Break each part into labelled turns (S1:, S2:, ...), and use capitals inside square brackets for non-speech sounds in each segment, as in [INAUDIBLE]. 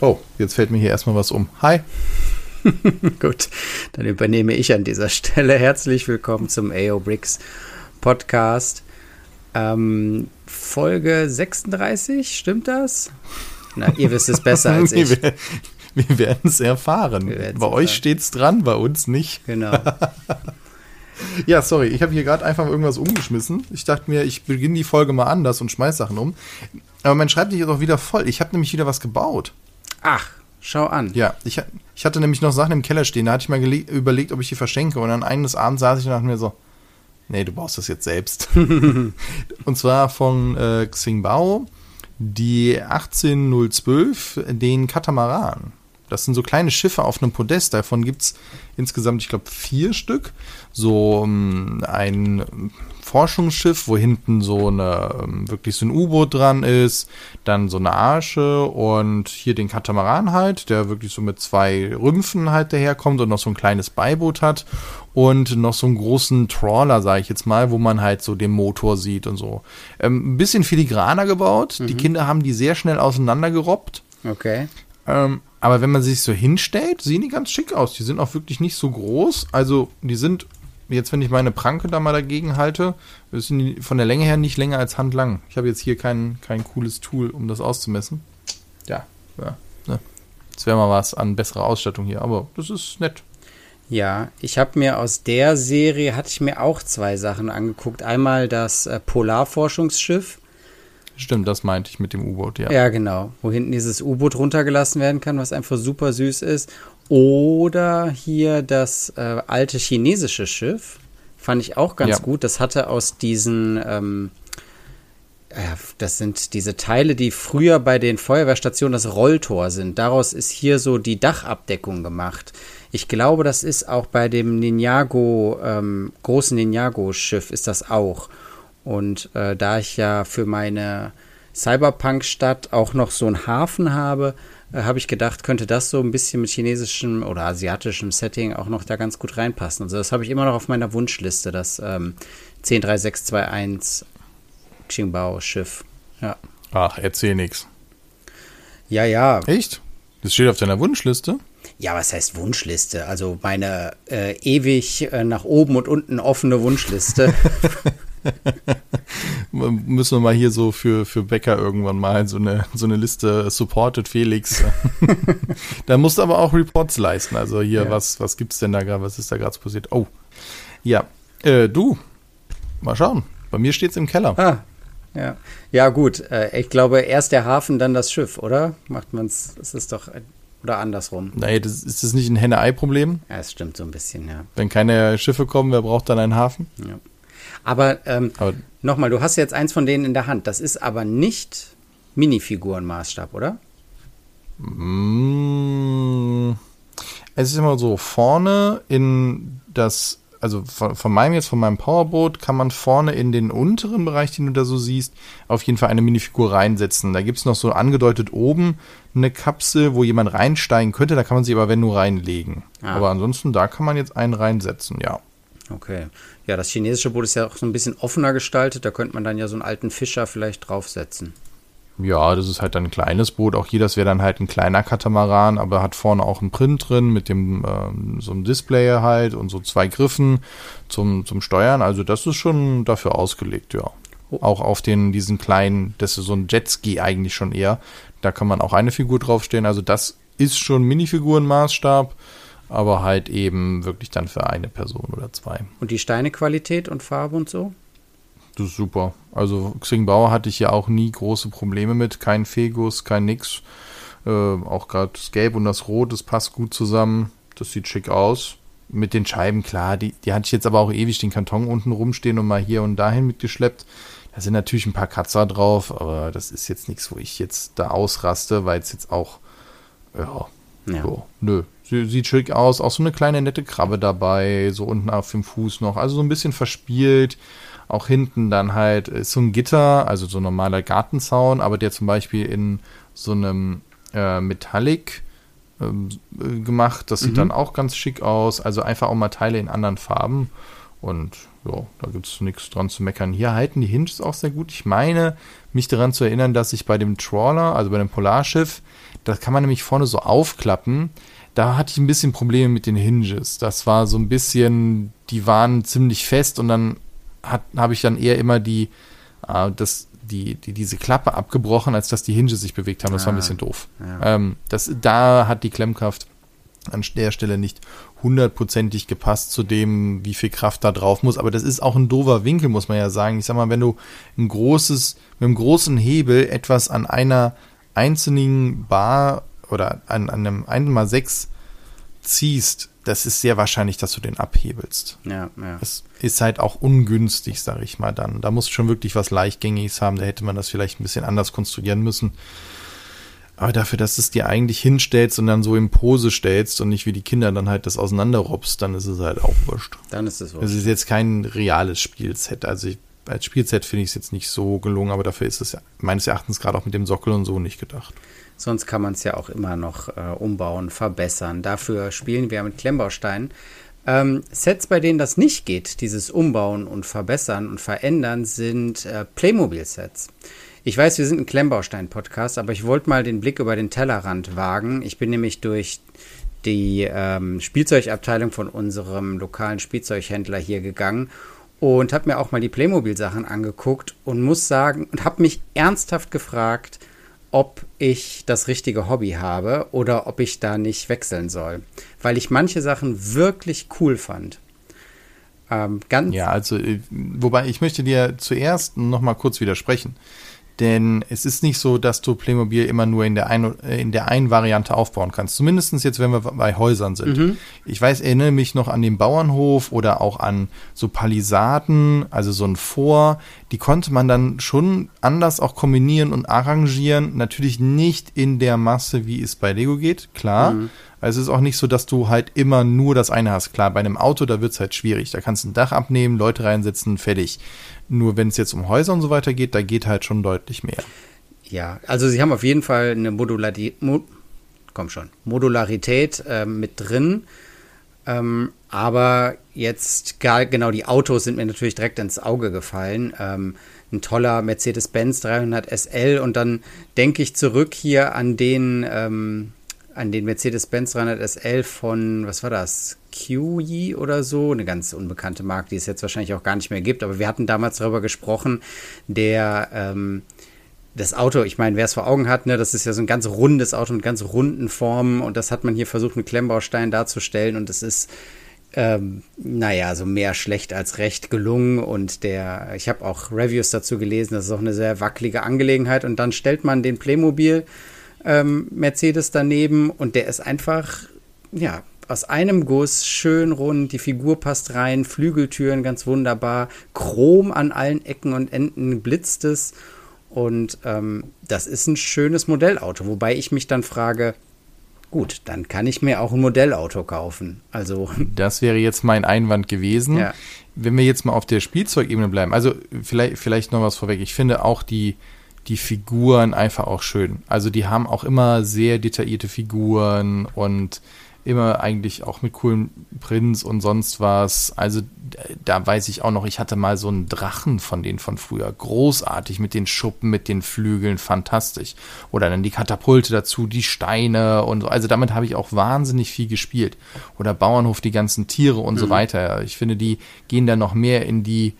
S1: Oh, jetzt fällt mir hier erstmal was um. Hi. [LAUGHS]
S2: Gut, dann übernehme ich an dieser Stelle. Herzlich willkommen zum AO Bricks Podcast. Ähm, Folge 36, stimmt das? Na, ihr wisst es besser als [LAUGHS] ich.
S1: wir, wir werden es erfahren. Bei euch steht's dran, bei uns nicht.
S2: Genau. [LAUGHS]
S1: Ja, sorry, ich habe hier gerade einfach irgendwas umgeschmissen. Ich dachte mir, ich beginne die Folge mal anders und schmeiß Sachen um. Aber mein Schreibtisch ist auch wieder voll. Ich habe nämlich wieder was gebaut.
S2: Ach, schau an.
S1: Ja, ich, ich hatte nämlich noch Sachen im Keller stehen. Da hatte ich mal überlegt, ob ich die verschenke. Und dann eines Abends saß ich und dachte mir so, nee, du baust das jetzt selbst. [LAUGHS] und zwar von äh, Xingbao, die 18012, den Katamaran. Das sind so kleine Schiffe auf einem Podest. Davon gibt es insgesamt, ich glaube, vier Stück. So um, ein Forschungsschiff, wo hinten so eine ähm, wirklich so ein U-Boot dran ist, dann so eine Arche und hier den Katamaran halt, der wirklich so mit zwei Rümpfen halt daherkommt und noch so ein kleines Beiboot hat und noch so einen großen Trawler, sage ich jetzt mal, wo man halt so den Motor sieht und so. Ähm, ein bisschen filigraner gebaut. Die Kinder haben die sehr schnell auseinandergerobbt.
S2: Okay.
S1: Ähm, aber wenn man sich so hinstellt, sehen die ganz schick aus. Die sind auch wirklich nicht so groß. Also die sind, jetzt wenn ich meine Pranke da mal dagegen halte, sind die von der Länge her nicht länger als handlang. Ich habe jetzt hier kein, kein cooles Tool, um das auszumessen. Ja, ja. Ne. Das wäre mal was an besserer Ausstattung hier, aber das ist nett.
S2: Ja, ich habe mir aus der Serie, hatte ich mir auch zwei Sachen angeguckt. Einmal das äh, Polarforschungsschiff.
S1: Stimmt, das meinte ich mit dem U-Boot, ja.
S2: Ja, genau. Wo hinten dieses U-Boot runtergelassen werden kann, was einfach super süß ist. Oder hier das äh, alte chinesische Schiff. Fand ich auch ganz
S1: Ja.
S2: gut. Das hatte aus diesen, ähm, das sind diese Teile, die früher bei den Feuerwehrstationen das Rolltor sind. Daraus ist hier so die Dachabdeckung gemacht. Ich glaube, das ist auch bei dem Ninjago, ähm, großen Ninjago-Schiff ist das auch. Und äh, da ich ja für meine Cyberpunk-Stadt auch noch so einen Hafen habe, äh, habe ich gedacht, könnte das so ein bisschen mit chinesischem oder asiatischem Setting auch noch da ganz gut reinpassen. Also das habe ich immer noch auf meiner Wunschliste, das ähm, 103621 Qingbao-Schiff. Ja.
S1: Ach, erzähl nix.
S2: ja, ja.
S1: Echt? Das steht auf deiner Wunschliste?
S2: Ja, was heißt Wunschliste? Also meine äh, ewig äh, nach oben und unten offene Wunschliste. [LAUGHS] [LAUGHS]
S1: Müssen wir mal hier so für, für Bäcker irgendwann mal so eine, so eine Liste supported Felix. [LAUGHS] da musst du aber auch Reports leisten. Also hier,
S2: Ja.
S1: was, was gibt's denn da gerade? Was ist da gerade passiert? Oh. Ja. Äh, du. Mal schauen. Bei mir steht's im Keller.
S2: ah, ja. Ja, gut. Äh, ich glaube, erst der Hafen, dann das Schiff, oder? Macht man's, es ist doch, oder andersrum.
S1: Nee, das, ist das nicht ein Henne-Ei-Problem?
S2: Ja, es stimmt so ein bisschen, ja.
S1: Wenn keine Schiffe kommen, wer braucht dann einen Hafen?
S2: ja. Aber, ähm,
S1: Aber
S2: nochmal, du hast jetzt eins von denen in der Hand. Das ist aber nicht Minifigurenmaßstab, oder?
S1: Mm, Es ist immer so, vorne in das, also von, von meinem jetzt, von meinem Powerboat, kann man vorne in den unteren Bereich, den du da so siehst, auf jeden Fall eine Minifigur reinsetzen. Da gibt es noch so angedeutet oben eine Kapsel, wo jemand reinsteigen könnte, da kann man sie aber wenn nur reinlegen.
S2: Ah.
S1: Aber ansonsten, da kann man jetzt einen reinsetzen, ja.
S2: Okay. Ja, das chinesische Boot ist ja auch so ein bisschen offener gestaltet. Da könnte man dann ja so einen alten Fischer vielleicht draufsetzen.
S1: Ja, das ist halt ein kleines Boot. Auch hier, das wäre dann halt ein kleiner Katamaran, aber hat vorne auch einen Print drin mit dem ähm, so einem Display halt und so zwei Griffen zum, zum Steuern. Also das ist schon dafür ausgelegt, ja.
S2: Oh.
S1: Auch auf den diesen kleinen, das ist so ein Jetski eigentlich schon eher. Da kann man auch eine Figur draufstellen. Also das ist schon Minifigurenmaßstab, aber halt eben wirklich dann für eine Person oder zwei.
S2: Und die Steinequalität und Farbe und so?
S1: Das ist super. Also Xingbao hatte ich ja auch nie große Probleme mit. Kein Fegus, kein nix. Äh, auch gerade das Gelb und das Rot, das passt gut zusammen. Das sieht schick aus. Mit den Scheiben, klar, die, die hatte ich jetzt aber auch ewig den Karton unten rumstehen und mal hier und dahin mitgeschleppt. Da sind natürlich ein paar Katzer drauf, aber das ist jetzt nichts, wo ich jetzt da ausraste, weil es jetzt auch, ja,
S2: Ja.
S1: so, nö. Sie, sieht schick aus. Auch so eine kleine nette Krabbe dabei, so unten auf dem Fuß noch. Also so ein bisschen verspielt. Auch hinten dann halt ist so ein Gitter, also so ein normaler Gartenzaun, aber der zum Beispiel in so einem äh, Metallic äh, gemacht. Das sieht
S2: Mhm.
S1: dann auch ganz schick aus. Also einfach auch mal Teile in anderen Farben. Und ja, da gibt es nichts dran zu meckern. Hier halten die Hinges auch sehr gut. Ich meine, mich daran zu erinnern, dass ich bei dem Trawler, also bei dem Polarschiff, Das kann man nämlich vorne so aufklappen. Da hatte ich ein bisschen Probleme mit den Hinges. Das war so ein bisschen, die waren ziemlich fest und dann habe ich dann eher immer die, äh, das, die, die, diese Klappe abgebrochen, als dass die Hinge sich bewegt haben. Das ah, war ein ah, bisschen doof. Ja. Ähm, das, da hat die Klemmkraft an der Stelle nicht hundertprozentig gepasst zu dem, wie viel Kraft da drauf muss. Aber das ist auch ein doofer Winkel, muss man ja sagen. Ich sag mal, wenn du ein großes, mit einem großen Hebel etwas an einer einzelnen Bar oder an, an einem 1x6 ziehst, das ist sehr wahrscheinlich, dass du den abhebelst.
S2: Ja, ja.
S1: Das ist halt auch ungünstig, sag ich mal dann. Da muss schon wirklich was Leichtgängiges haben. Da hätte man das vielleicht ein bisschen anders konstruieren müssen. Aber dafür, dass du es dir eigentlich hinstellst und dann so in Pose stellst und nicht wie die Kinder dann halt das auseinanderrobst, dann ist es halt auch wurscht.
S2: Dann ist es wurscht.
S1: Es ist jetzt kein reales Spielset. Also ich, als Spielset finde ich es jetzt nicht so gelungen, aber dafür ist es meines Erachtens gerade auch mit dem Sockel und so nicht gedacht.
S2: Sonst kann man es ja auch immer noch äh, umbauen, verbessern. Dafür spielen wir mit Klemmbausteinen. Ähm, Sets, bei denen das nicht geht, dieses Umbauen und Verbessern und Verändern, sind äh, Playmobil-Sets. Ich weiß, wir sind ein Klemmbaustein-Podcast, aber ich wollte mal den Blick über den Tellerrand wagen. Ich bin nämlich durch die ähm, Spielzeugabteilung von unserem lokalen Spielzeughändler hier gegangen und habe mir auch mal die Playmobil-Sachen angeguckt und muss sagen und habe mich ernsthaft gefragt, ob ich das richtige Hobby habe oder ob ich da nicht wechseln soll, weil ich manche Sachen wirklich cool fand.
S1: Ähm, ganz ja, also äh, wobei ich möchte dir zuerst noch mal kurz widersprechen. Denn es ist nicht so, dass du Playmobil immer nur in der, ein, äh, in der einen Variante aufbauen kannst. Zumindest jetzt, wenn wir bei Häusern sind. Mhm. Ich weiß, erinnere mich noch an den Bauernhof oder auch an so Palisaden, also so ein Vor. Die konnte man dann schon anders auch kombinieren und arrangieren. Natürlich nicht in der Masse, wie es bei Lego geht, klar. Mhm. Also es ist auch nicht so, dass du halt immer nur das eine hast. Klar, bei einem Auto, da wird es halt schwierig. Da kannst du ein Dach abnehmen, Leute reinsetzen, fertig. Nur wenn es jetzt um Häuser und so weiter geht, da geht halt schon deutlich mehr.
S2: Ja, also sie haben auf jeden Fall eine Modularität, Mo komm schon, Modularität äh, mit drin. Ähm, aber jetzt gar, genau die Autos sind mir natürlich direkt ins Auge gefallen. Ähm, ein toller Mercedes-Benz 300 SL und dann denke ich zurück hier an den ähm, an den Mercedes-Benz 300 SL von, was war das? QI oder so, eine ganz unbekannte Marke, die es jetzt wahrscheinlich auch gar nicht mehr gibt, aber wir hatten damals darüber gesprochen, der ähm, das Auto, ich meine, wer es vor Augen hat, ne, das ist ja so ein ganz rundes Auto mit ganz runden Formen und das hat man hier versucht mit Klemmbausteinen darzustellen und es ist ähm, naja, so mehr schlecht als recht gelungen und der, ich habe auch Reviews dazu gelesen, das ist auch eine sehr wackelige Angelegenheit und dann stellt man den Playmobil ähm, Mercedes daneben und der ist einfach, ja, aus einem Guss, schön rund, die Figur passt rein, Flügeltüren ganz wunderbar, Chrom an allen Ecken und Enden blitzt es und ähm, das ist ein schönes Modellauto, wobei ich mich dann frage, gut, dann kann ich mir auch ein Modellauto kaufen. Also [LAUGHS]
S1: das wäre jetzt mein Einwand gewesen. Ja. Wenn wir jetzt mal auf der Spielzeugebene bleiben, also vielleicht, vielleicht noch was vorweg. Ich finde auch die, die Figuren einfach auch schön. Also die haben auch immer sehr detaillierte Figuren und immer eigentlich auch mit coolen Prints und sonst was. Also da weiß ich auch noch, ich hatte mal so einen Drachen von denen von früher. Großartig mit den Schuppen, mit den Flügeln, fantastisch. Oder dann die Katapulte dazu, die Steine und so. Also damit habe ich auch wahnsinnig viel gespielt. Oder Bauernhof, die ganzen Tiere und mhm. so weiter. Ich finde, die gehen dann noch mehr in die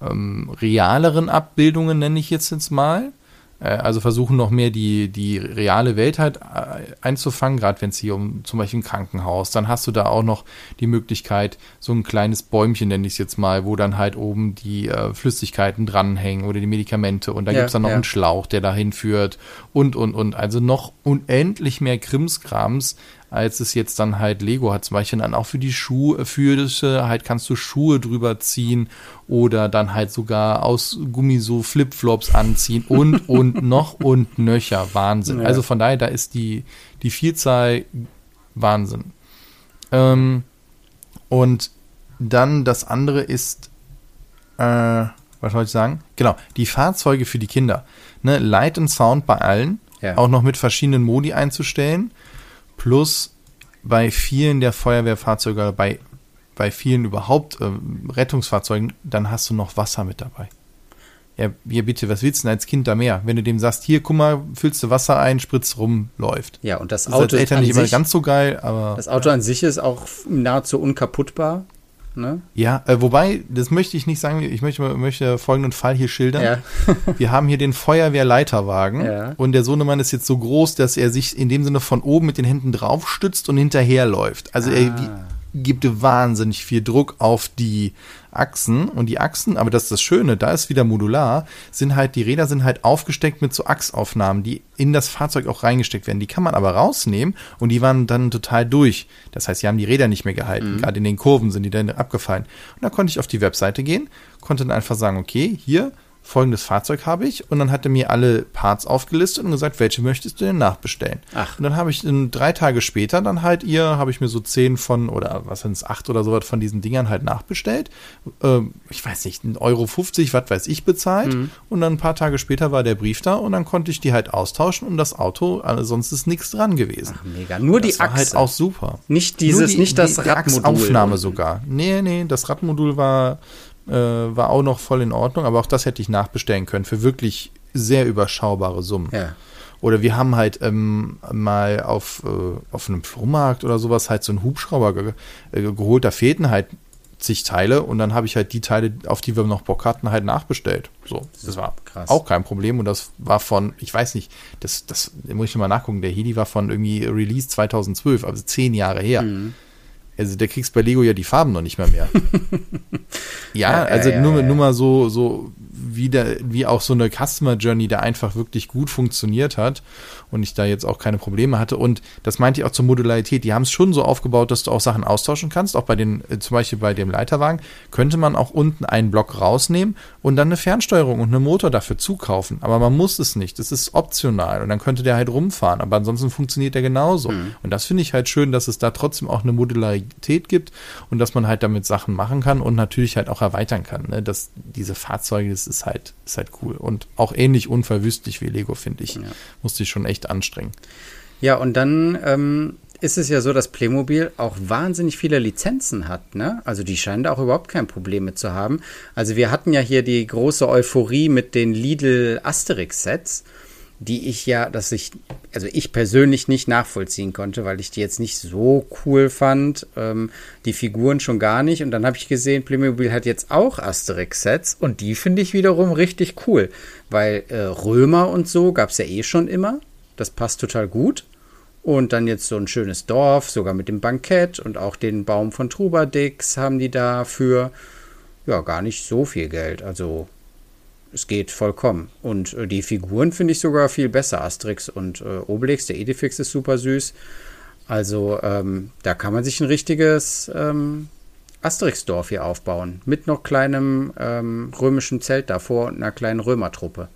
S1: ähm, realeren Abbildungen, nenne ich jetzt jetzt mal. Äh, also versuchen noch mehr die, die reale Welt halt äh, einzufangen, gerade wenn es hier um zum Beispiel ein Krankenhaus, dann hast du da auch noch die Möglichkeit, so ein kleines Bäumchen nenne ich es jetzt mal, wo dann halt oben die äh, Flüssigkeiten dranhängen oder die Medikamente und da ja, gibt es dann noch ja. einen Schlauch, der dahin führt und und und. Also noch unendlich mehr Krimskrams, als es jetzt dann halt Lego hat. Zum Beispiel dann auch für die Schuhe, für das halt kannst du Schuhe drüber ziehen oder dann halt sogar aus Gummi so Flipflops anziehen und [LAUGHS] und noch und nöcher. Wahnsinn. Ja. Also von daher, da ist die, die Vielzahl Wahnsinn. Ähm, und dann das andere ist, äh, was soll ich sagen? Genau, die Fahrzeuge für die Kinder. Ne, Light und Sound bei allen, ja. auch noch mit verschiedenen Modi einzustellen plus bei vielen der Feuerwehrfahrzeuge, bei, bei vielen überhaupt äh, Rettungsfahrzeugen, dann hast du noch Wasser mit dabei. Ja, hier bitte, was willst du denn als Kind da mehr? Wenn du dem sagst, hier, guck mal, füllst du Wasser ein, spritzt rum, läuft.
S2: Ja, und das,
S1: Das ist
S2: Auto
S1: als Eltern nicht immer ganz so geil, aber.
S2: das Auto an sich ist auch nahezu unkaputtbar. Ne?
S1: Ja, äh, wobei, das möchte ich nicht sagen, ich möchte, möchte folgenden Fall hier schildern.
S2: Ja. [LAUGHS]
S1: Wir haben hier den Feuerwehrleiterwagen
S2: Ja.
S1: und der Sohnemann ist jetzt so groß, dass er sich in dem Sinne von oben mit den Händen draufstützt und hinterherläuft. Also er
S2: Ah.
S1: wie- gibt wahnsinnig viel Druck auf die Achsen und die Achsen, aber das ist das Schöne, da ist wieder modular, sind halt, die Räder sind halt aufgesteckt mit so Achsaufnahmen, die in das Fahrzeug auch reingesteckt werden. Die kann man aber rausnehmen und die waren dann total durch. Das heißt, sie haben die Räder nicht mehr gehalten. Gerade in den Kurven sind die dann abgefallen. Und da konnte ich auf die Webseite gehen, konnte dann einfach sagen, okay, hier, folgendes Fahrzeug habe ich und dann hat er mir alle Parts aufgelistet und gesagt, welche möchtest du denn nachbestellen?
S2: Ach.
S1: Und dann habe ich in, drei Tage später dann halt ihr, habe ich mir so zehn von, oder was sind es, acht oder sowas von diesen Dingern halt nachbestellt. Ähm, ich weiß nicht, 1,50 Euro, 50, was weiß ich, bezahlt.
S2: Mhm.
S1: Und dann ein paar Tage später war der Brief da und dann konnte ich die halt austauschen und das Auto, also sonst ist nichts dran gewesen.
S2: Ach, mega. Nur die
S1: das war
S2: Achse.
S1: halt auch super.
S2: Nicht dieses,
S1: die-
S2: nicht das
S1: die, die
S2: Radmodul. Unten.
S1: sogar. Nee, nee, das Radmodul war, äh, war auch noch voll in Ordnung, aber auch das hätte ich nachbestellen können für wirklich sehr überschaubare Summen.
S2: Ja.
S1: Oder wir haben halt ähm, mal auf, äh, auf einem Flohmarkt oder sowas halt so einen Hubschrauber ge äh, geholt, da fehlten halt zig Teile und dann habe ich halt die Teile, auf die wir noch Bock hatten, halt nachbestellt. So, das war
S2: Krass.
S1: auch kein Problem und das war von, ich weiß nicht, das, das da muss ich noch mal nachgucken, der Heli war von irgendwie Release 2012, also zehn Jahre her.
S2: Mhm.
S1: Also der kriegst bei Lego ja die Farben noch nicht mehr [LAUGHS] mehr. ja, also nur, nur mal so, so wie, der, wie auch so eine Customer Journey, der einfach wirklich gut funktioniert hat und ich da jetzt auch keine Probleme hatte. Und das meinte ich auch zur Modularität. Die haben es schon so aufgebaut, dass du auch Sachen austauschen kannst. Auch bei den, äh, zum Beispiel bei dem Leiterwagen, könnte man auch unten einen Block rausnehmen und dann eine Fernsteuerung und einen Motor dafür zukaufen. Aber man muss es nicht. Das ist optional und dann könnte der halt rumfahren. Aber ansonsten funktioniert der genauso. Und das finde ich halt schön, dass es da trotzdem auch eine Modularität gibt und dass man halt damit Sachen machen kann und natürlich halt auch erweitern kann. Ne? Dass diese Fahrzeuge, das ist halt, ist halt cool. Und auch ähnlich unverwüstlich wie Lego, finde ich. Musste ich schon echt anstrengen.
S2: Ja, und dann ähm, ist es ja so, dass Playmobil auch wahnsinnig viele Lizenzen hat. Ne? Also die scheinen da auch überhaupt kein Problem mit zu haben. Also wir hatten ja hier die große Euphorie mit den Lidl Asterix-Sets, die ich ja, dass ich, also ich persönlich nicht nachvollziehen konnte, weil ich die jetzt nicht so cool fand. Ähm, die Figuren schon gar nicht. Und dann habe ich gesehen, Playmobil hat jetzt auch Asterix-Sets und die finde ich wiederum richtig cool. Weil äh, Römer und so gab es ja eh schon immer. Das passt total gut. Und dann jetzt so ein schönes Dorf, sogar mit dem Bankett und auch den Baum von Trubadix haben die da für ja gar nicht so viel Geld. Also es geht vollkommen. Und äh, die Figuren finde ich sogar viel besser. Asterix und äh, Obelix, der Edifix ist super süß. Also ähm, da kann man sich ein richtiges ähm, Asterix-Dorf hier aufbauen. Mit noch kleinem ähm, römischen Zelt davor und einer kleinen Römertruppe.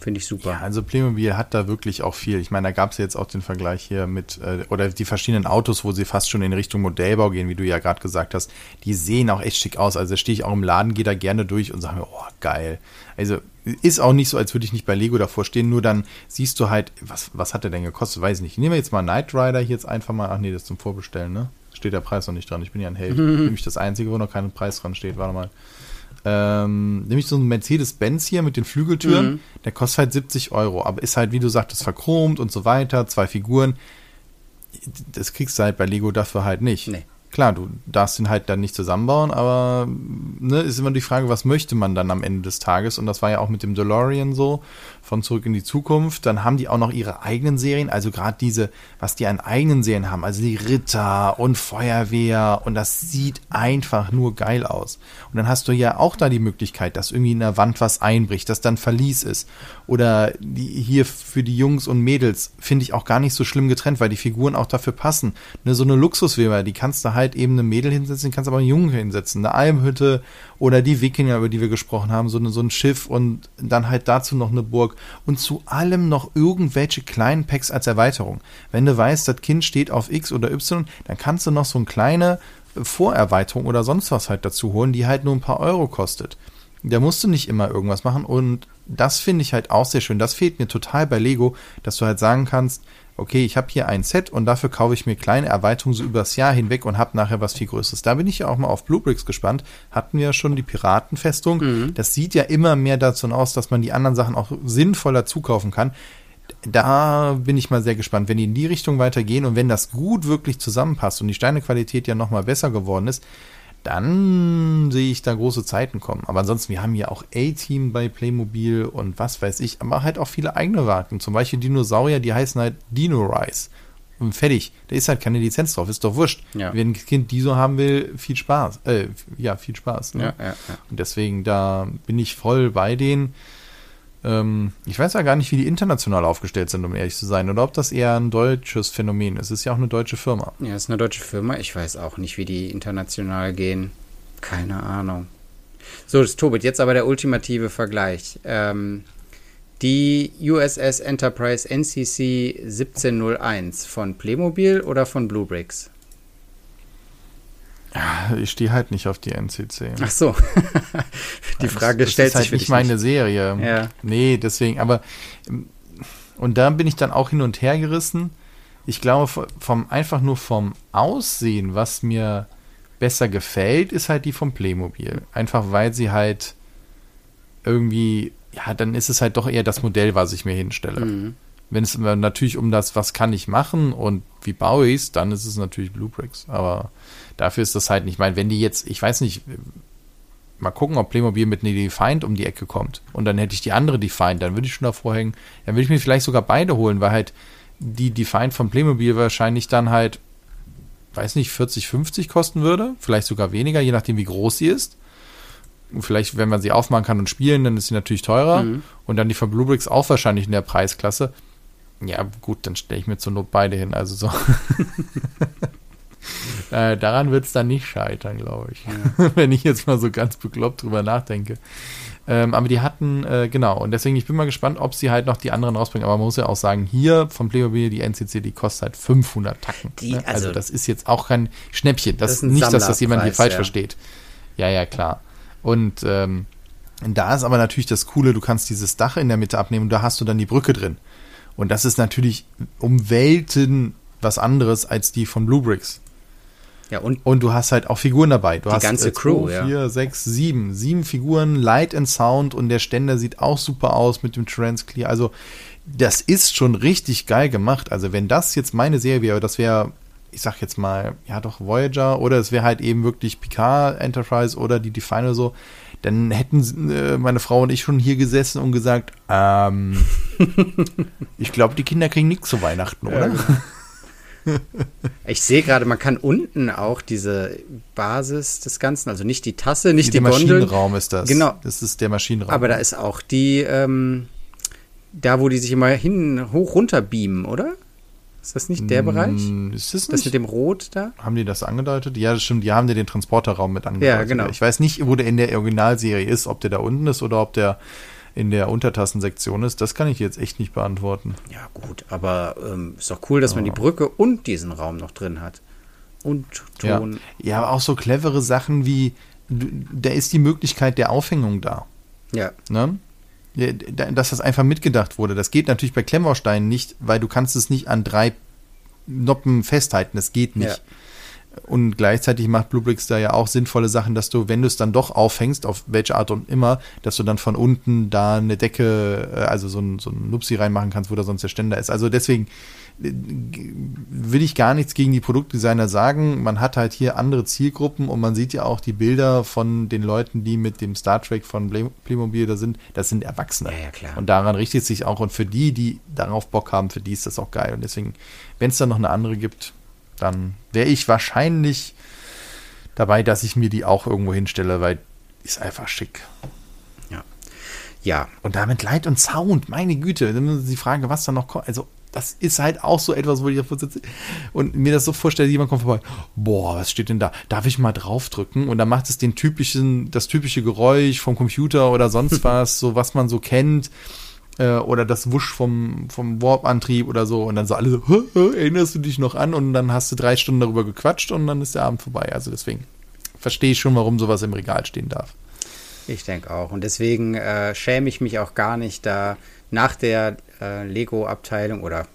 S2: Finde ich super.
S1: Ja, also Playmobil hat da wirklich auch viel. Ich meine, da gab es ja jetzt auch den Vergleich hier mit, äh, oder die verschiedenen Autos, wo sie fast schon in Richtung Modellbau gehen, wie du ja gerade gesagt hast. Die sehen auch echt schick aus. Also stehe ich auch im Laden, gehe da gerne durch und sage mir, oh, geil. Also ist auch nicht so, als würde ich nicht bei Lego davor stehen, nur dann siehst du halt, was, was hat der denn gekostet? Weiß ich nicht. Nehmen wir jetzt mal Knight Rider hier jetzt einfach mal, ach nee, das ist zum Vorbestellen, ne? Steht der Preis noch nicht dran. Ich bin ja ein Held. [LAUGHS] Nämlich das Einzige, wo noch kein Preis dran steht. Warte mal. Ähm, nämlich so ein Mercedes-Benz hier mit den Flügeltüren.
S2: Mhm.
S1: Der kostet halt 70 Euro, aber ist halt, wie du sagtest, verchromt und so weiter. Zwei Figuren. Das kriegst du halt bei Lego dafür halt nicht.
S2: Nee.
S1: Klar, du darfst ihn halt dann nicht zusammenbauen, aber ne, ist immer die Frage, was möchte man dann am Ende des Tages? Und das war ja auch mit dem DeLorean so, von Zurück in die Zukunft. Dann haben die auch noch ihre eigenen Serien, also gerade diese, was die an eigenen Serien haben, also die Ritter und Feuerwehr und das sieht einfach nur geil aus. Und dann hast du ja auch da die Möglichkeit, dass irgendwie in der Wand was einbricht, dass dann Verlies ist. Oder die, hier für die Jungs und Mädels finde ich auch gar nicht so schlimm getrennt, weil die Figuren auch dafür passen. Ne, so eine Luxusweber, die kannst du halt eben eine Mädel hinsetzen, kannst aber einen Jungen hinsetzen. Eine Almhütte oder die Wikinger, über die wir gesprochen haben, so, eine, so ein Schiff und dann halt dazu noch eine Burg und zu allem noch irgendwelche kleinen Packs als Erweiterung. Wenn du weißt, das Kind steht auf X oder Y, dann kannst du noch so eine kleine Vorerweiterung oder sonst was halt dazu holen, die halt nur ein paar Euro kostet. Da musst du nicht immer irgendwas machen und das finde ich halt auch sehr schön. Das fehlt mir total bei Lego, dass du halt sagen kannst, okay, ich habe hier ein Set und dafür kaufe ich mir kleine Erweiterungen so übers Jahr hinweg und habe nachher was viel Größeres. Da bin ich ja auch mal auf Bluebricks gespannt. Hatten wir ja schon die Piratenfestung. Mhm. Das sieht ja immer mehr dazu aus, dass man die anderen Sachen auch sinnvoller zukaufen kann. Da bin ich mal sehr gespannt, wenn die in die Richtung weitergehen und wenn das gut wirklich zusammenpasst und die Steinequalität ja nochmal besser geworden ist, dann sehe ich da große Zeiten kommen. Aber ansonsten, wir haben ja auch A-Team bei Playmobil und was weiß ich, aber halt auch viele eigene Marken. Zum Beispiel Dinosaurier, die heißen halt Dino Rise. Und fertig. Da ist halt keine Lizenz drauf, ist doch wurscht. Ja. Wenn ein Kind die so haben will, viel Spaß. Äh, ja, viel Spaß. Ne? Ja, ja, und deswegen, da bin ich voll bei denen. Ähm, ich weiß ja gar nicht, wie die international aufgestellt sind, um ehrlich zu sein, oder ob das eher ein deutsches Phänomen ist. Es ist ja auch eine deutsche Firma.
S2: Ja, es ist eine deutsche Firma. Ich weiß auch nicht, wie die international gehen. Keine Ahnung. So, das Tobit, jetzt aber der ultimative Vergleich. Ähm, die USS Enterprise NCC 1701 von Playmobil oder von Bluebricks?
S1: Ich stehe halt nicht auf die NCC.
S2: Ach so. [LAUGHS] die Frage das, stellt das ist halt
S1: nicht meine nicht. Serie. Ja. Nee, deswegen, aber und da bin ich dann auch hin und her gerissen. Ich glaube, vom einfach nur vom Aussehen, was mir besser gefällt, ist halt die vom Playmobil. Einfach weil sie halt irgendwie, ja, dann ist es halt doch eher das Modell, was ich mir hinstelle. Mhm. Wenn es natürlich um das, was kann ich machen und wie baue ich es, dann ist es natürlich Bluebricks. Aber dafür ist das halt nicht. Ich meine, wenn die jetzt, ich weiß nicht, mal gucken, ob Playmobil mit einer Defiant um die Ecke kommt. Und dann hätte ich die andere Defiant, dann würde ich schon davor hängen. Dann würde ich mir vielleicht sogar beide holen, weil halt die Defiant von Playmobil wahrscheinlich dann halt, weiß nicht, 40, 50 kosten würde. Vielleicht sogar weniger, je nachdem, wie groß sie ist. Vielleicht, wenn man sie aufmachen kann und spielen, dann ist sie natürlich teurer. Mhm. Und dann die von Bluebricks auch wahrscheinlich in der Preisklasse. Ja, gut, dann stelle ich mir zur Not beide hin. Also so. [LAUGHS] äh, daran wird es dann nicht scheitern, glaube ich. Ja. [LAUGHS] Wenn ich jetzt mal so ganz bekloppt drüber nachdenke. Ähm, aber die hatten, äh, genau, und deswegen, ich bin mal gespannt, ob sie halt noch die anderen rausbringen. Aber man muss ja auch sagen, hier vom Playmobil, die NCC, die kostet halt 500 Tacken. Die, ne? also, also, das ist jetzt auch kein Schnäppchen. Das, das ist nicht, dass das jemand hier falsch ja. versteht. Ja, ja, klar. Und ähm, da ist aber natürlich das Coole, du kannst dieses Dach in der Mitte abnehmen und da hast du dann die Brücke drin. Und das ist natürlich um Welten was anderes als die von Blue Bricks. Ja, und, und du hast halt auch Figuren dabei. Du
S2: die
S1: hast
S2: ganze äh, Crew,
S1: ja. vier, sechs, sieben. Sieben Figuren, Light and Sound und der Ständer sieht auch super aus mit dem Transclear. Also, das ist schon richtig geil gemacht. Also, wenn das jetzt meine Serie wäre, das wäre, ich sag jetzt mal, ja doch Voyager oder es wäre halt eben wirklich Picard Enterprise oder die Define oder so, dann hätten äh, meine Frau und ich schon hier gesessen und gesagt, ähm, [LAUGHS] ich glaube, die Kinder kriegen nichts zu Weihnachten, oder? Genau. [LAUGHS]
S2: Ich sehe gerade, man kann unten auch diese Basis des Ganzen, also nicht die Tasse, nicht die, die
S1: Gondel. Maschinenraum ist das.
S2: Genau.
S1: Das ist der Maschinenraum.
S2: Aber da ist auch die, ähm, da wo die sich immer hin, hoch runter beamen, oder? Ist das nicht der Bereich?
S1: Hm, ist das,
S2: nicht? das mit dem Rot da?
S1: Haben die das angedeutet? Ja, das stimmt. Die haben dir den Transporterraum mit angedeutet.
S2: Ja, genau.
S1: Ich weiß nicht, wo der in der Originalserie ist, ob der da unten ist oder ob der in der Untertassensektion ist. Das kann ich jetzt echt nicht beantworten.
S2: Ja, gut, aber ähm, ist doch cool, dass ja. man die Brücke und diesen Raum noch drin hat. Und
S1: Ton. Ja, ja aber auch so clevere Sachen wie, da ist die Möglichkeit der Aufhängung da.
S2: Ja.
S1: Ne? Dass das einfach mitgedacht wurde. Das geht natürlich bei Klemmbausteinen nicht, weil du kannst es nicht an drei Noppen festhalten. Das geht nicht. Ja. Und gleichzeitig macht Bluebricks da ja auch sinnvolle Sachen, dass du, wenn du es dann doch aufhängst, auf welche Art und immer, dass du dann von unten da eine Decke, äh, also so ein, so ein Nupsi reinmachen kannst, wo da sonst der Ständer ist. Also deswegen will ich gar nichts gegen die Produktdesigner sagen. Man hat halt hier andere Zielgruppen und man sieht ja auch die Bilder von den Leuten, die mit dem Star Trek von Playmobil da sind. Das sind Erwachsene.
S2: Ja, ja, klar.
S1: Und daran richtet sich auch. Und für die, die darauf Bock haben, für die ist das auch geil. Und deswegen, wenn es da noch eine andere gibt, dann wäre ich wahrscheinlich dabei, dass ich mir die auch irgendwo hinstelle, weil ist einfach schick.
S2: Ja. Ja.
S1: Und damit Light und Sound, meine Güte, dann ist die Frage, was da noch kommt. Also, das ist halt auch so etwas, wo ich davor sitze und mir das so vorstelle, jemand kommt vorbei, boah, was steht denn da? Darf ich mal draufdrücken? Und dann macht es den typischen, das typische Geräusch vom Computer oder sonst [LAUGHS] was, so was man so kennt äh, oder das Wusch vom, vom Warp-Antrieb oder so und dann so alle so, erinnerst du dich noch an und dann hast du drei Stunden darüber gequatscht und dann ist der Abend vorbei. Also deswegen verstehe ich schon, warum sowas im Regal stehen darf.
S2: Ich denke auch. Und deswegen äh, schäme ich mich auch gar nicht, da nach der äh, Lego-Abteilung oder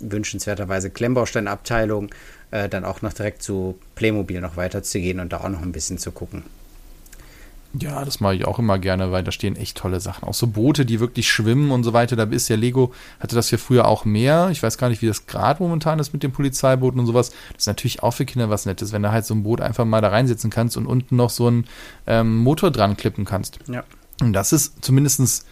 S2: wünschenswerterweise Klemmbausteinabteilung, äh, dann auch noch direkt zu Playmobil noch weiterzugehen und da auch noch ein bisschen zu gucken.
S1: Ja, das mache ich auch immer gerne, weil da stehen echt tolle Sachen. Auch so Boote, die wirklich schwimmen und so weiter. Da ist ja Lego, hatte das ja früher auch mehr. Ich weiß gar nicht, wie das gerade momentan ist mit den Polizeibooten und sowas. Das ist natürlich auch für Kinder was Nettes, wenn du halt so ein Boot einfach mal da reinsetzen kannst und unten noch so einen ähm, Motor dran klippen kannst.
S2: Ja.
S1: Und das ist zumindestens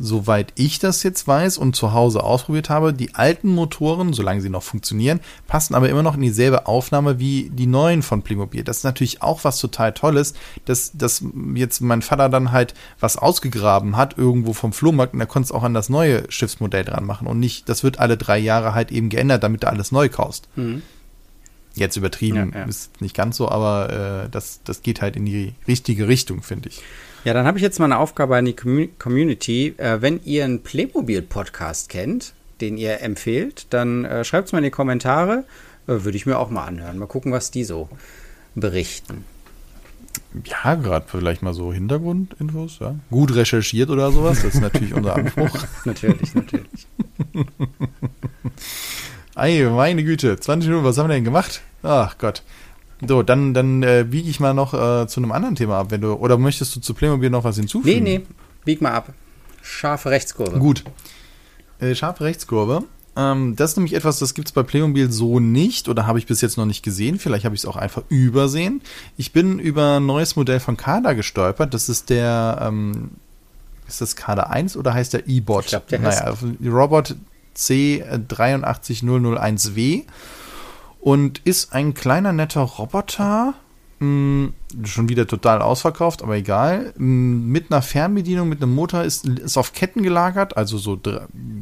S1: soweit ich das jetzt weiß und zu Hause ausprobiert habe, die alten Motoren, solange sie noch funktionieren, passen aber immer noch in dieselbe Aufnahme wie die neuen von Playmobil. Das ist natürlich auch was total Tolles, dass, dass jetzt mein Vater dann halt was ausgegraben hat, irgendwo vom Flohmarkt und er konnte es auch an das neue Schiffsmodell dran machen und nicht, das wird alle drei Jahre halt eben geändert, damit du alles neu kaufst. Mhm. Jetzt übertrieben, ja, ja. ist nicht ganz so, aber äh, das, das geht halt in die richtige Richtung, finde ich.
S2: Ja, dann habe ich jetzt mal eine Aufgabe an die Community. Äh, wenn ihr einen Playmobil-Podcast kennt, den ihr empfehlt, dann äh, schreibt es mal in die Kommentare. Äh, Würde ich mir auch mal anhören. Mal gucken, was die so berichten.
S1: Ja, gerade vielleicht mal so Hintergrundinfos, ja. Gut recherchiert oder sowas, das ist natürlich unser Anspruch. [LAUGHS]
S2: natürlich, natürlich.
S1: Ei, meine Güte, 20 Minuten, was haben wir denn gemacht? Ach Gott. So, dann, dann äh, biege ich mal noch äh, zu einem anderen Thema ab, wenn du. Oder möchtest du zu Playmobil noch was hinzufügen?
S2: Nee, nee, bieg mal ab. Scharfe Rechtskurve.
S1: Gut. Äh, scharfe Rechtskurve. Ähm, das ist nämlich etwas, das gibt es bei Playmobil so nicht oder habe ich bis jetzt noch nicht gesehen. Vielleicht habe ich es auch einfach übersehen. Ich bin über ein neues Modell von Kada gestolpert. Das ist der, ähm, ist das Kada 1 oder heißt der E-Bot? Ich
S2: glaube, der naja, heißt...
S1: Robot C83001W und ist ein kleiner netter Roboter. Hm, schon wieder total ausverkauft, aber egal. Hm, mit einer Fernbedienung, mit einem Motor ist, ist auf Ketten gelagert. Also so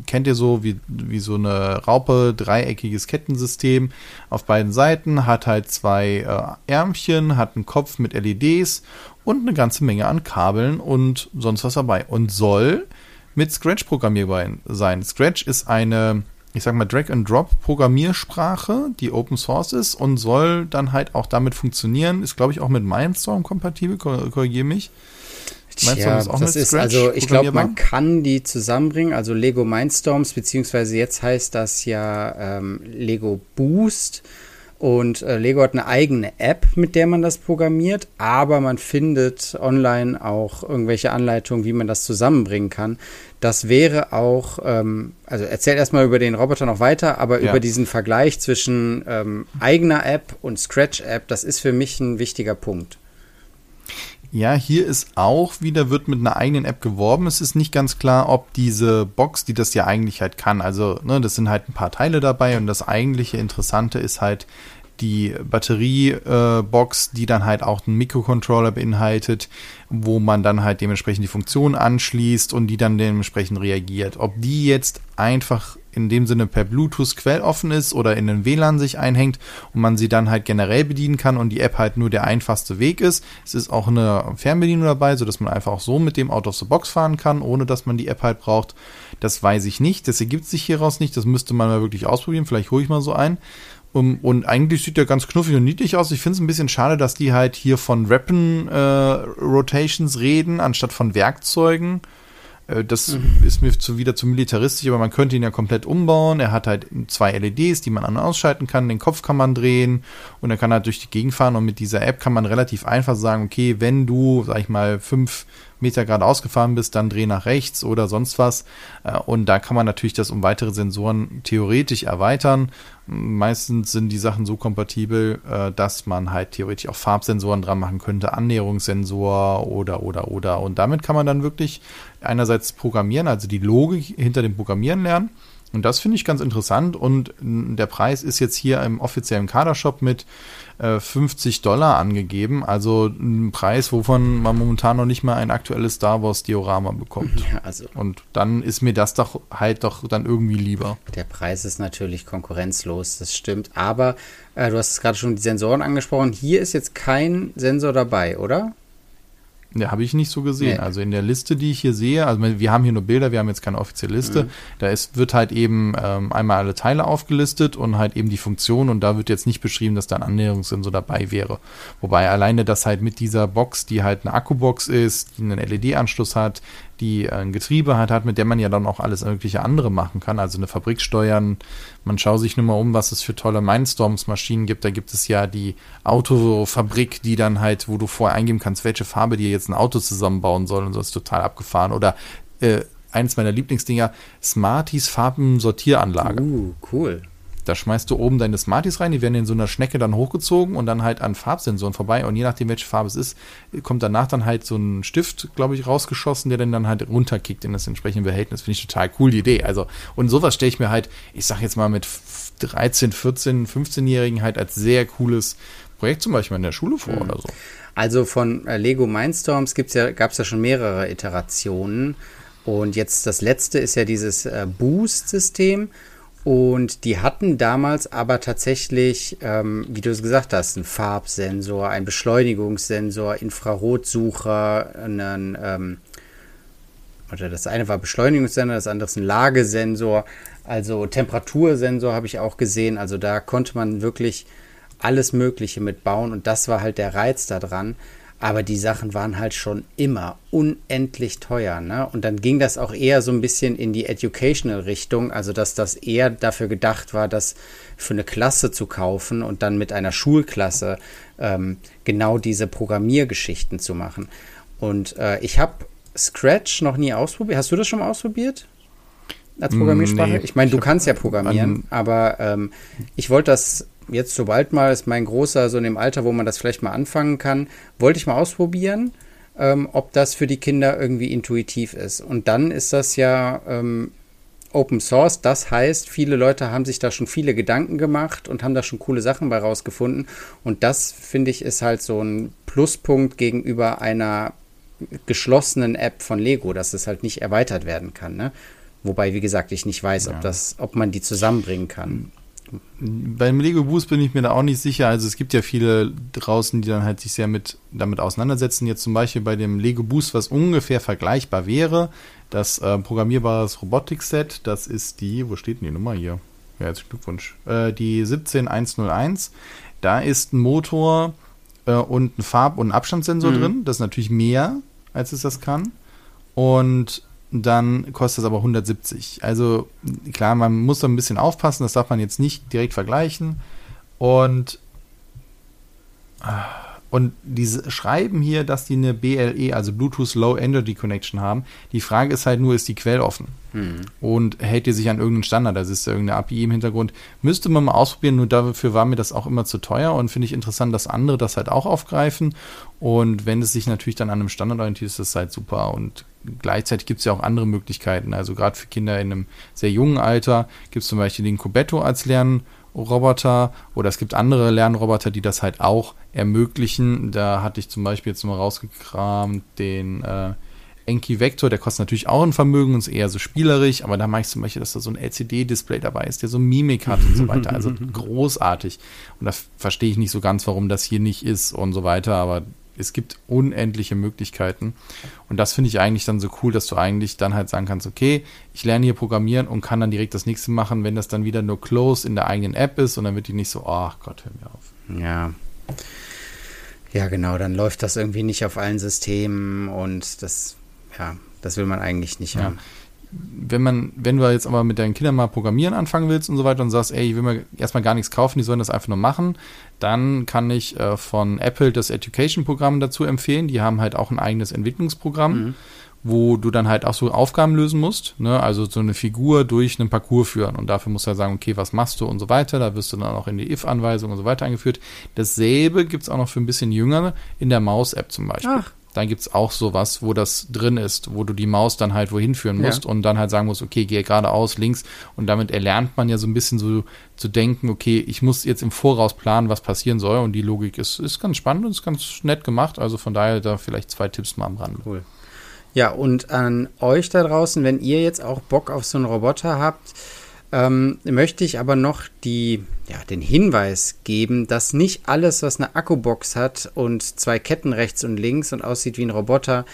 S1: kennt ihr so wie, wie so eine Raupe, dreieckiges Kettensystem auf beiden Seiten, hat halt zwei äh, Ärmchen, hat einen Kopf mit LEDs und eine ganze Menge an Kabeln und sonst was dabei. Und soll mit Scratch programmierbar sein. Scratch ist eine ich sag mal, Drag-and-Drop-Programmiersprache, die Open Source ist und soll dann halt auch damit funktionieren. Ist, glaube ich, auch mit Mindstorm kompatibel, korrigiere mich.
S2: Mindstorm ist auch das ist, also ich glaube, man kann die zusammenbringen, also Lego Mindstorms, beziehungsweise jetzt heißt das ja ähm, Lego Boost. Und äh, Lego hat eine eigene App, mit der man das programmiert, aber man findet online auch irgendwelche Anleitungen, wie man das zusammenbringen kann. Das wäre auch, ähm, also erzähl erstmal über den Roboter noch weiter, aber ja. über diesen Vergleich zwischen ähm, eigener App und Scratch-App, das ist für mich ein wichtiger Punkt.
S1: Ja, hier ist auch wieder, wird mit einer eigenen App geworben. Es ist nicht ganz klar, ob diese Box, die das ja eigentlich halt kann, also ne, das sind halt ein paar Teile dabei und das eigentliche Interessante ist halt die Batteriebox, äh, die dann halt auch einen Mikrocontroller beinhaltet, wo man dann halt dementsprechend die Funktion anschließt und die dann dementsprechend reagiert. Ob die jetzt einfach in dem Sinne per Bluetooth quelloffen ist oder in den WLAN sich einhängt und man sie dann halt generell bedienen kann und die App halt nur der einfachste Weg ist. Es ist auch eine Fernbedienung dabei, sodass man einfach auch so mit dem Out of the Box fahren kann, ohne dass man die App halt braucht. Das weiß ich nicht. Das ergibt sich hieraus nicht. Das müsste man mal wirklich ausprobieren. Vielleicht hole ich mal so ein. Um, und eigentlich sieht der ganz knuffig und niedlich aus. Ich finde es ein bisschen schade, dass die halt hier von Weapon äh, Rotations reden, anstatt von Werkzeugen. Äh, das mhm. ist mir zu, wieder zu militaristisch, aber man könnte ihn ja komplett umbauen. Er hat halt zwei LEDs, die man an- und ausschalten kann. Den Kopf kann man drehen und er kann halt durch die Gegend fahren. Und mit dieser App kann man relativ einfach sagen, okay, wenn du, sag ich mal, fünf Meter geradeaus gefahren bist, dann dreh nach rechts oder sonst was. Äh, und da kann man natürlich das um weitere Sensoren theoretisch erweitern. Meistens sind die Sachen so kompatibel, äh, dass man halt theoretisch auch Farbsensoren dran machen könnte, Annäherungssensor oder, oder, oder. Und damit kann man dann wirklich einerseits programmieren, also die Logik hinter dem Programmieren lernen und das finde ich ganz interessant. Und der Preis ist jetzt hier im offiziellen Kadershop mit äh, 50 Dollar angegeben. Also ein Preis, wovon man momentan noch nicht mal ein aktuelles Star Wars Diorama bekommt. Ja, also Und dann ist mir das doch halt doch dann irgendwie lieber.
S2: Der Preis ist natürlich konkurrenzlos, das stimmt. Aber äh, du hast es gerade schon die Sensoren angesprochen. Hier ist jetzt kein Sensor dabei, oder?
S1: Ja, habe ich nicht so gesehen. Nee. Also in der Liste, die ich hier sehe, also wir haben hier nur Bilder, wir haben jetzt keine offizielle Liste. Mhm. Da ist, wird halt eben ähm, einmal alle Teile aufgelistet und halt eben die Funktion und da wird jetzt nicht beschrieben, dass da ein Annäherungssensor dabei wäre. Wobei alleine das halt mit dieser Box, die halt eine Akkubox ist, die einen LED-Anschluss hat, die ein Getriebe hat, hat, mit der man ja dann auch alles mögliche andere machen kann. Also eine Fabrik steuern. Man schaut sich nur mal um, was es für tolle Mindstorms-Maschinen gibt. Da gibt es ja die Autofabrik, die dann halt, wo du vorher eingeben kannst, welche Farbe dir jetzt ein Auto zusammenbauen soll und so ist total abgefahren. Oder äh, eines meiner Lieblingsdinger, Smarties Farbensortieranlage.
S2: Uh, cool.
S1: Da schmeißt du oben deine Smarties rein, die werden in so einer Schnecke dann hochgezogen und dann halt an Farbsensoren vorbei. Und je nachdem, welche Farbe es ist, kommt danach dann halt so ein Stift, glaube ich, rausgeschossen, der dann, dann halt runterkickt in das entsprechende Behältnis. Finde ich total cool, die Idee. Also, und sowas stelle ich mir halt, ich sag jetzt mal mit 13, 14, 15-Jährigen halt als sehr cooles Projekt zum Beispiel in der Schule vor mhm. oder so.
S2: Also von äh, Lego Mindstorms ja, gab es ja schon mehrere Iterationen. Und jetzt das letzte ist ja dieses äh, Boost-System. Und die hatten damals aber tatsächlich, ähm, wie du es gesagt hast, einen Farbsensor, einen Beschleunigungssensor, Infrarotsucher, einen, ähm, oder das eine war Beschleunigungssensor, das andere ist ein Lagesensor, also Temperatursensor habe ich auch gesehen. Also da konnte man wirklich alles Mögliche mitbauen und das war halt der Reiz daran. Aber die Sachen waren halt schon immer unendlich teuer. Ne? Und dann ging das auch eher so ein bisschen in die Educational-Richtung, also dass das eher dafür gedacht war, das für eine Klasse zu kaufen und dann mit einer Schulklasse ähm, genau diese Programmiergeschichten zu machen. Und äh, ich habe Scratch noch nie ausprobiert. Hast du das schon mal ausprobiert? Als Programmiersprache? Nee, ich meine, du kannst ja programmieren, aber ähm, ich wollte das jetzt sobald mal, ist mein Großer so in dem Alter, wo man das vielleicht mal anfangen kann, wollte ich mal ausprobieren, ähm, ob das für die Kinder irgendwie intuitiv ist. Und dann ist das ja ähm, Open Source, das heißt, viele Leute haben sich da schon viele Gedanken gemacht und haben da schon coole Sachen bei rausgefunden. Und das, finde ich, ist halt so ein Pluspunkt gegenüber einer geschlossenen App von Lego, dass es halt nicht erweitert werden kann. Ne? Wobei, wie gesagt, ich nicht weiß, ja. ob, das, ob man die zusammenbringen kann.
S1: Beim Lego Boost bin ich mir da auch nicht sicher. Also es gibt ja viele draußen, die dann halt sich sehr mit damit auseinandersetzen. Jetzt zum Beispiel bei dem Lego Boost, was ungefähr vergleichbar wäre, das äh, programmierbares Robotik-Set, das ist die, wo steht denn die Nummer hier? Ja, herzlichen Glückwunsch. Äh, die 17101. Da ist ein Motor äh, und ein Farb- und ein Abstandssensor mhm. drin. Das ist natürlich mehr, als es das kann. Und dann kostet es aber 170. Also klar, man muss da ein bisschen aufpassen, das darf man jetzt nicht direkt vergleichen. Und, und diese schreiben hier, dass die eine BLE, also Bluetooth Low Energy Connection haben. Die Frage ist halt nur, ist die Quelle offen? Mhm. Und hält die sich an irgendeinen Standard? Das ist ja irgendeine API im Hintergrund. Müsste man mal ausprobieren, nur dafür war mir das auch immer zu teuer und finde ich interessant, dass andere das halt auch aufgreifen. Und wenn es sich natürlich dann an einem Standard orientiert, ist das halt super. Und gleichzeitig gibt es ja auch andere Möglichkeiten. Also gerade für Kinder in einem sehr jungen Alter gibt es zum Beispiel den Cubetto als Lernroboter oder es gibt andere Lernroboter, die das halt auch ermöglichen. Da hatte ich zum Beispiel jetzt mal rausgekramt den äh, Enki Vector, der kostet natürlich auch ein Vermögen und ist eher so spielerisch, aber da mache ich zum Beispiel, dass da so ein LCD-Display dabei ist, der so Mimik hat und so weiter. Also [LAUGHS] großartig. Und da verstehe ich nicht so ganz, warum das hier nicht ist und so weiter, aber es gibt unendliche Möglichkeiten. Und das finde ich eigentlich dann so cool, dass du eigentlich dann halt sagen kannst, okay, ich lerne hier programmieren und kann dann direkt das nächste machen, wenn das dann wieder nur close in der eigenen App ist und dann wird die nicht so, ach oh Gott, hör mir auf.
S2: Ja. Ja, genau, dann läuft das irgendwie nicht auf allen Systemen und das, ja, das will man eigentlich nicht ja. haben
S1: wenn man, wenn du jetzt aber mit deinen Kindern mal programmieren anfangen willst und so weiter und sagst, ey, ich will mir erstmal gar nichts kaufen, die sollen das einfach nur machen, dann kann ich äh, von Apple das Education-Programm dazu empfehlen. Die haben halt auch ein eigenes Entwicklungsprogramm, mhm. wo du dann halt auch so Aufgaben lösen musst, ne? also so eine Figur durch einen Parcours führen und dafür musst du halt sagen, okay, was machst du und so weiter. Da wirst du dann auch in die If-Anweisung und so weiter eingeführt. Dasselbe gibt es auch noch für ein bisschen jünger in der Maus-App zum Beispiel. Ach dann gibt es auch sowas, wo das drin ist, wo du die Maus dann halt wohin führen musst ja. und dann halt sagen musst, okay, gehe geradeaus, links und damit erlernt man ja so ein bisschen so zu denken, okay, ich muss jetzt im Voraus planen, was passieren soll und die Logik ist, ist ganz spannend und ist ganz nett gemacht, also von daher da vielleicht zwei Tipps mal am Rande.
S2: Cool. Ja, und an euch da draußen, wenn ihr jetzt auch Bock auf so einen Roboter habt, ähm, möchte ich aber noch die, ja, den Hinweis geben, dass nicht alles, was eine Akkubox hat und zwei Ketten rechts und links und aussieht wie ein Roboter,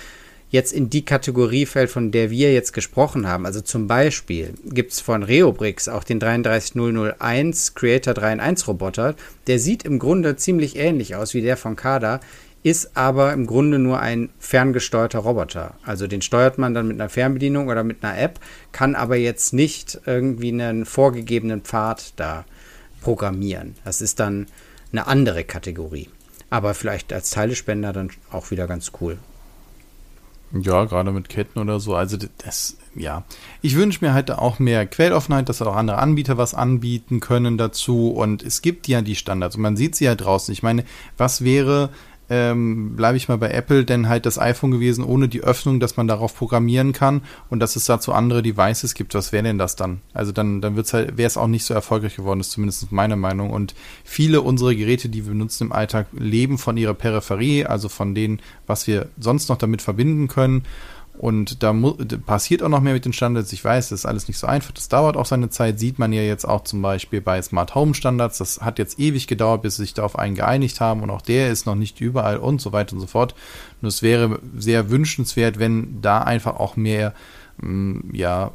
S2: jetzt in die Kategorie fällt, von der wir jetzt gesprochen haben. Also zum Beispiel gibt es von Reobrix auch den 33001 Creator 3 in 1 Roboter. Der sieht im Grunde ziemlich ähnlich aus wie der von Kada, ist aber im Grunde nur ein ferngesteuerter Roboter. Also den steuert man dann mit einer Fernbedienung oder mit einer App, kann aber jetzt nicht irgendwie einen vorgegebenen Pfad da programmieren. Das ist dann eine andere Kategorie. Aber vielleicht als Teilespender dann auch wieder ganz cool.
S1: Ja, gerade mit Ketten oder so. Also das, ja. Ich wünsche mir halt auch mehr Quelloffenheit, dass auch andere Anbieter was anbieten können dazu. Und es gibt ja die Standards und man sieht sie ja draußen. Ich meine, was wäre, ähm, bleibe ich mal bei Apple, denn halt das iPhone gewesen ohne die Öffnung, dass man darauf programmieren kann und dass es dazu andere Devices gibt. Was wäre denn das dann? Also dann, dann wird's halt, wäre es auch nicht so erfolgreich geworden, ist zumindest meine Meinung. Und viele unserer Geräte, die wir benutzen im Alltag, leben von ihrer Peripherie, also von denen, was wir sonst noch damit verbinden können. Und da passiert auch noch mehr mit den Standards. Ich weiß, das ist alles nicht so einfach. Das dauert auch seine Zeit. Sieht man ja jetzt auch zum Beispiel bei Smart Home Standards. Das hat jetzt ewig gedauert, bis sie sich da auf einen geeinigt haben. Und auch der ist noch nicht überall und so weiter und so fort. Und es wäre sehr wünschenswert, wenn da einfach auch mehr mm, ja,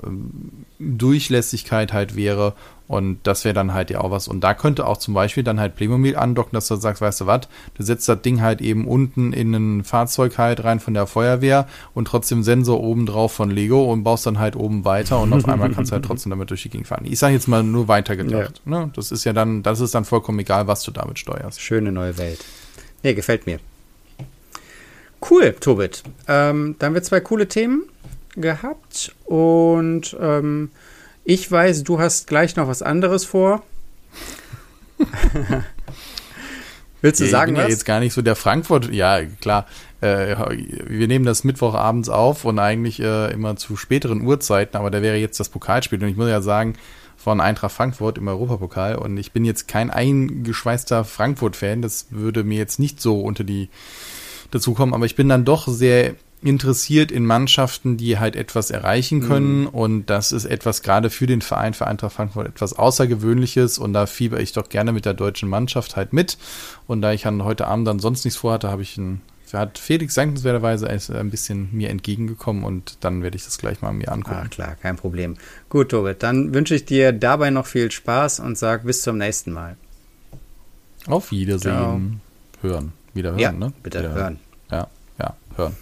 S1: Durchlässigkeit halt wäre und das wäre dann halt ja auch was. Und da könnte auch zum Beispiel dann halt Playmobil andocken, dass du sagst, weißt du was, du setzt das Ding halt eben unten in ein Fahrzeug halt rein von der Feuerwehr und trotzdem Sensor oben drauf von Lego und baust dann halt oben weiter und auf einmal kannst du halt trotzdem damit durch die Gegend fahren. Ich sage jetzt mal nur weitergedacht. Ja. Ne? Das ist ja dann, das ist dann vollkommen egal, was du damit steuerst.
S2: Schöne neue Welt. Nee, gefällt mir. Cool, Tobit. Ähm, da haben wir zwei coole Themen gehabt und ähm, ich weiß, du hast gleich noch was anderes vor. [LAUGHS]
S1: Willst du ich sagen, bin was? Ja jetzt gar nicht so der Frankfurt. Ja, klar. Äh, wir nehmen das Mittwochabends auf und eigentlich äh, immer zu späteren Uhrzeiten, aber da wäre jetzt das Pokalspiel. Und ich muss ja sagen, von Eintracht Frankfurt im Europapokal. Und ich bin jetzt kein eingeschweißter Frankfurt-Fan. Das würde mir jetzt nicht so unter die dazukommen, aber ich bin dann doch sehr interessiert in Mannschaften, die halt etwas erreichen können. Mhm. Und das ist etwas gerade für den Verein, für Eintracht Frankfurt etwas Außergewöhnliches. Und da fieber ich doch gerne mit der deutschen Mannschaft halt mit. Und da ich an heute Abend dann sonst nichts vorhatte, habe ich ein hat Felix dankenswerterweise ein bisschen mir entgegengekommen und dann werde ich das gleich mal mir angucken. Ah,
S2: klar, kein Problem. Gut, Tobit, dann wünsche ich dir dabei noch viel Spaß und sag bis zum nächsten Mal.
S1: Auf Wiedersehen. Ciao. Hören. Wieder hören,
S2: ja,
S1: ne?
S2: Bitte hören.
S1: Ja, ja, hören.